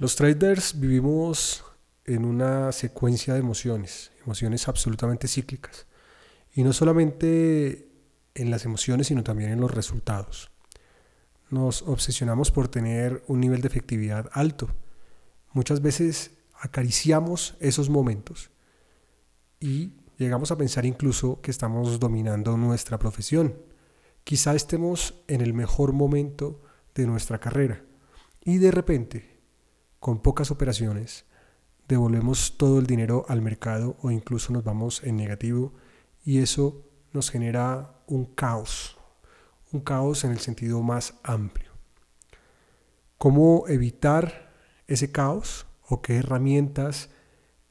Los traders vivimos en una secuencia de emociones, emociones absolutamente cíclicas. Y no solamente en las emociones, sino también en los resultados. Nos obsesionamos por tener un nivel de efectividad alto. Muchas veces acariciamos esos momentos y llegamos a pensar incluso que estamos dominando nuestra profesión. Quizá estemos en el mejor momento de nuestra carrera y de repente con pocas operaciones, devolvemos todo el dinero al mercado o incluso nos vamos en negativo y eso nos genera un caos, un caos en el sentido más amplio. ¿Cómo evitar ese caos o qué herramientas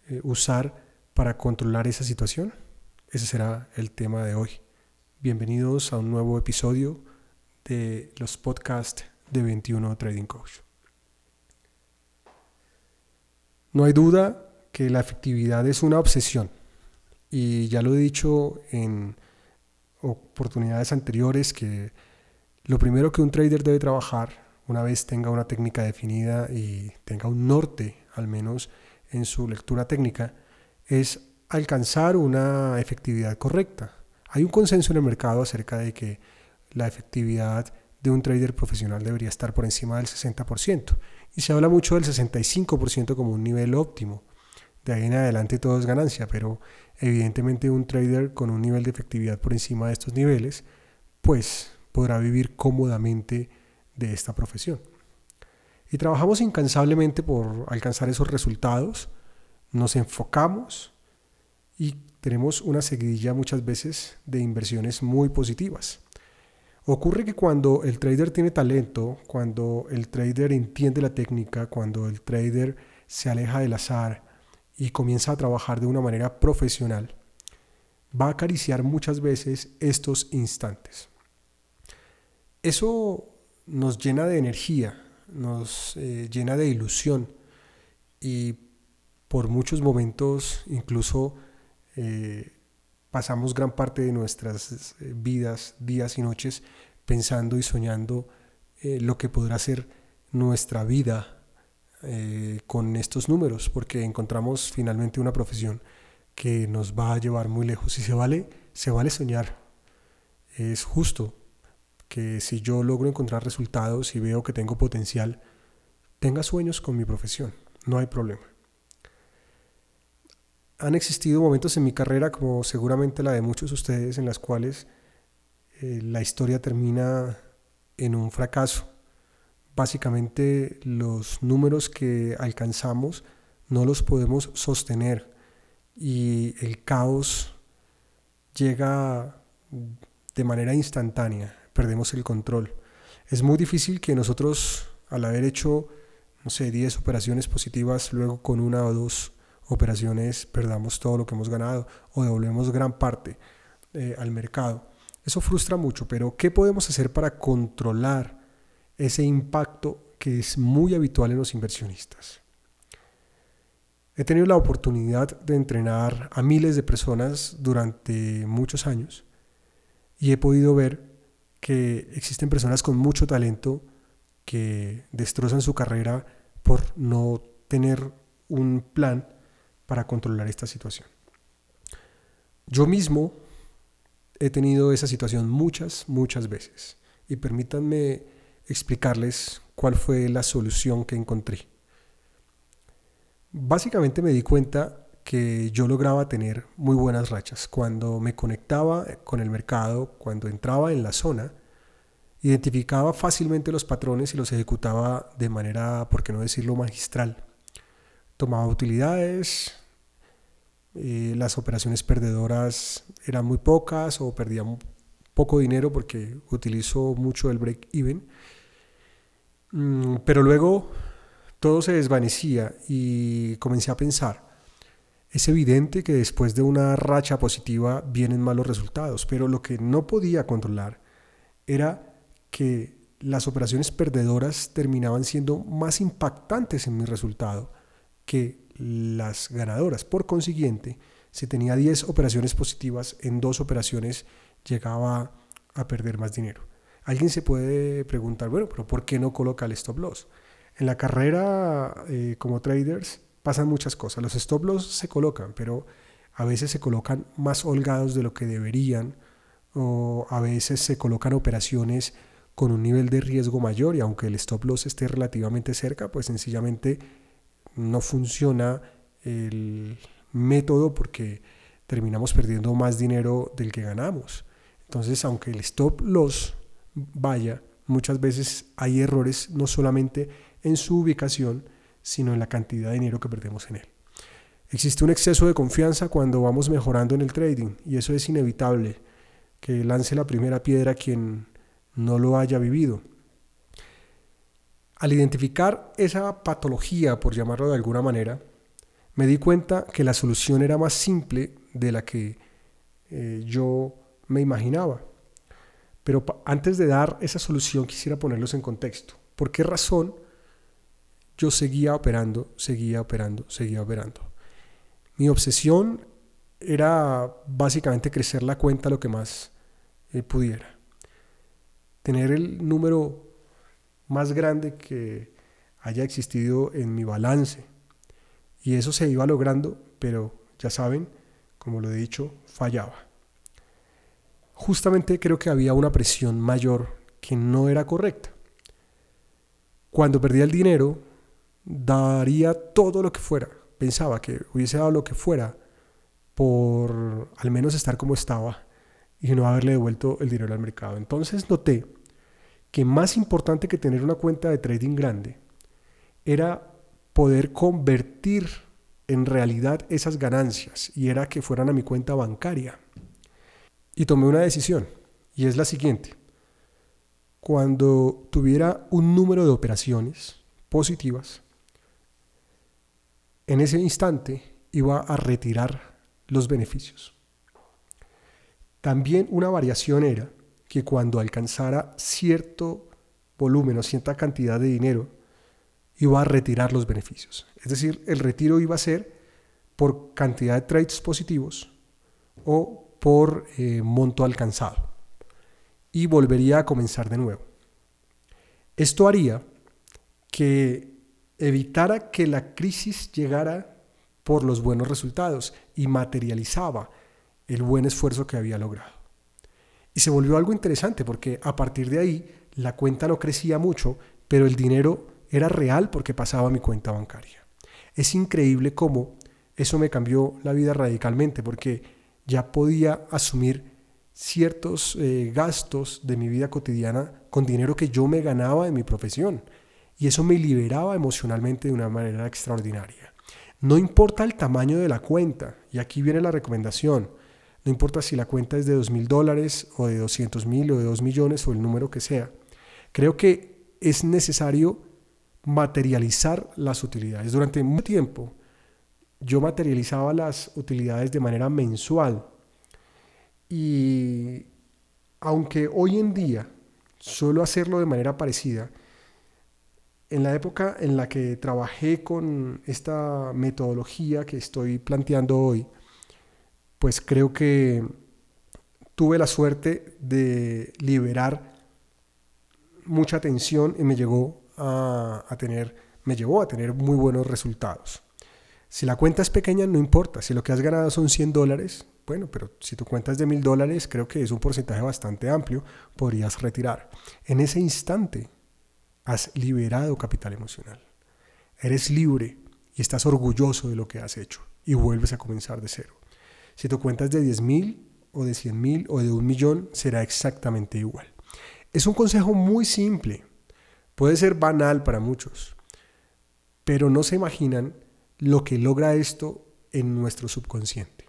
eh, usar para controlar esa situación? Ese será el tema de hoy. Bienvenidos a un nuevo episodio de los podcasts de 21 Trading Coach. No hay duda que la efectividad es una obsesión. Y ya lo he dicho en oportunidades anteriores que lo primero que un trader debe trabajar una vez tenga una técnica definida y tenga un norte al menos en su lectura técnica es alcanzar una efectividad correcta. Hay un consenso en el mercado acerca de que la efectividad de un trader profesional debería estar por encima del 60% y se habla mucho del 65% como un nivel óptimo. De ahí en adelante todo es ganancia, pero evidentemente un trader con un nivel de efectividad por encima de estos niveles, pues podrá vivir cómodamente de esta profesión. Y trabajamos incansablemente por alcanzar esos resultados, nos enfocamos y tenemos una seguidilla muchas veces de inversiones muy positivas. Ocurre que cuando el trader tiene talento, cuando el trader entiende la técnica, cuando el trader se aleja del azar y comienza a trabajar de una manera profesional, va a acariciar muchas veces estos instantes. Eso nos llena de energía, nos eh, llena de ilusión y por muchos momentos incluso eh, pasamos gran parte de nuestras eh, vidas, días y noches, pensando y soñando eh, lo que podrá ser nuestra vida eh, con estos números, porque encontramos finalmente una profesión que nos va a llevar muy lejos y se vale, se vale soñar. Es justo que si yo logro encontrar resultados y veo que tengo potencial, tenga sueños con mi profesión, no hay problema han existido momentos en mi carrera, como seguramente la de muchos de ustedes, en las cuales eh, la historia termina en un fracaso. Básicamente los números que alcanzamos no los podemos sostener y el caos llega de manera instantánea, perdemos el control. Es muy difícil que nosotros, al haber hecho, no sé, 10 operaciones positivas, luego con una o dos operaciones perdamos todo lo que hemos ganado o devolvemos gran parte eh, al mercado. Eso frustra mucho, pero ¿qué podemos hacer para controlar ese impacto que es muy habitual en los inversionistas? He tenido la oportunidad de entrenar a miles de personas durante muchos años y he podido ver que existen personas con mucho talento que destrozan su carrera por no tener un plan para controlar esta situación. Yo mismo he tenido esa situación muchas, muchas veces y permítanme explicarles cuál fue la solución que encontré. Básicamente me di cuenta que yo lograba tener muy buenas rachas. Cuando me conectaba con el mercado, cuando entraba en la zona, identificaba fácilmente los patrones y los ejecutaba de manera, por qué no decirlo, magistral. Tomaba utilidades, eh, las operaciones perdedoras eran muy pocas o perdía poco dinero porque utilizo mucho el break-even. Mm, pero luego todo se desvanecía y comencé a pensar, es evidente que después de una racha positiva vienen malos resultados, pero lo que no podía controlar era que las operaciones perdedoras terminaban siendo más impactantes en mi resultado que las ganadoras. Por consiguiente, si tenía 10 operaciones positivas, en dos operaciones llegaba a perder más dinero. Alguien se puede preguntar, bueno, pero ¿por qué no coloca el stop loss? En la carrera eh, como traders pasan muchas cosas. Los stop loss se colocan, pero a veces se colocan más holgados de lo que deberían o a veces se colocan operaciones con un nivel de riesgo mayor y aunque el stop loss esté relativamente cerca, pues sencillamente no funciona el método porque terminamos perdiendo más dinero del que ganamos. Entonces, aunque el stop loss vaya, muchas veces hay errores no solamente en su ubicación, sino en la cantidad de dinero que perdemos en él. Existe un exceso de confianza cuando vamos mejorando en el trading y eso es inevitable, que lance la primera piedra quien no lo haya vivido. Al identificar esa patología, por llamarlo de alguna manera, me di cuenta que la solución era más simple de la que eh, yo me imaginaba. Pero antes de dar esa solución quisiera ponerlos en contexto. ¿Por qué razón yo seguía operando, seguía operando, seguía operando? Mi obsesión era básicamente crecer la cuenta lo que más eh, pudiera. Tener el número más grande que haya existido en mi balance. Y eso se iba logrando, pero ya saben, como lo he dicho, fallaba. Justamente creo que había una presión mayor que no era correcta. Cuando perdía el dinero, daría todo lo que fuera. Pensaba que hubiese dado lo que fuera por al menos estar como estaba y no haberle devuelto el dinero al mercado. Entonces noté que más importante que tener una cuenta de trading grande era poder convertir en realidad esas ganancias y era que fueran a mi cuenta bancaria. Y tomé una decisión y es la siguiente. Cuando tuviera un número de operaciones positivas, en ese instante iba a retirar los beneficios. También una variación era que cuando alcanzara cierto volumen o cierta cantidad de dinero, iba a retirar los beneficios. Es decir, el retiro iba a ser por cantidad de trades positivos o por eh, monto alcanzado. Y volvería a comenzar de nuevo. Esto haría que evitara que la crisis llegara por los buenos resultados y materializaba el buen esfuerzo que había logrado. Y se volvió algo interesante porque a partir de ahí la cuenta no crecía mucho, pero el dinero era real porque pasaba a mi cuenta bancaria. Es increíble cómo eso me cambió la vida radicalmente porque ya podía asumir ciertos eh, gastos de mi vida cotidiana con dinero que yo me ganaba en mi profesión. Y eso me liberaba emocionalmente de una manera extraordinaria. No importa el tamaño de la cuenta, y aquí viene la recomendación, no importa si la cuenta es de dos mil dólares o de 200 mil o de 2 millones o el número que sea. Creo que es necesario materializar las utilidades. Durante mucho tiempo yo materializaba las utilidades de manera mensual y aunque hoy en día suelo hacerlo de manera parecida, en la época en la que trabajé con esta metodología que estoy planteando hoy, pues creo que tuve la suerte de liberar mucha tensión y me llegó a, tener, me llevó a tener muy buenos resultados. Si la cuenta es pequeña, no importa. Si lo que has ganado son 100 dólares, bueno, pero si tu cuenta es de 1000 dólares, creo que es un porcentaje bastante amplio, podrías retirar. En ese instante has liberado capital emocional. Eres libre y estás orgulloso de lo que has hecho y vuelves a comenzar de cero. Si tu cuenta es de 10 mil o de 100 mil o de un millón, será exactamente igual. Es un consejo muy simple. Puede ser banal para muchos, pero no se imaginan lo que logra esto en nuestro subconsciente.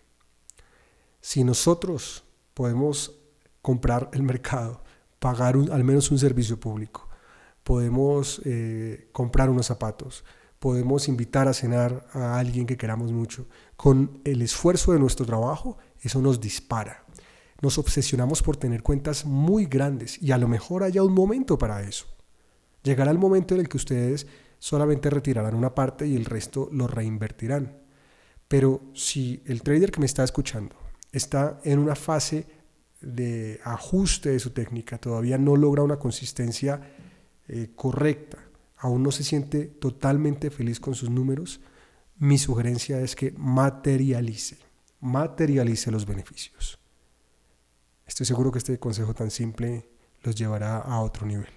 Si nosotros podemos comprar el mercado, pagar al menos un servicio público, podemos eh, comprar unos zapatos, podemos invitar a cenar a alguien que queramos mucho. Con el esfuerzo de nuestro trabajo, eso nos dispara. Nos obsesionamos por tener cuentas muy grandes y a lo mejor haya un momento para eso. Llegará el momento en el que ustedes solamente retirarán una parte y el resto lo reinvertirán. Pero si el trader que me está escuchando está en una fase de ajuste de su técnica, todavía no logra una consistencia eh, correcta, aún no se siente totalmente feliz con sus números, mi sugerencia es que materialice, materialice los beneficios. Estoy seguro que este consejo tan simple los llevará a otro nivel.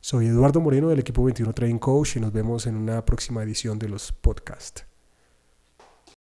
Soy Eduardo Moreno del equipo 21 Trading Coach y nos vemos en una próxima edición de los podcasts.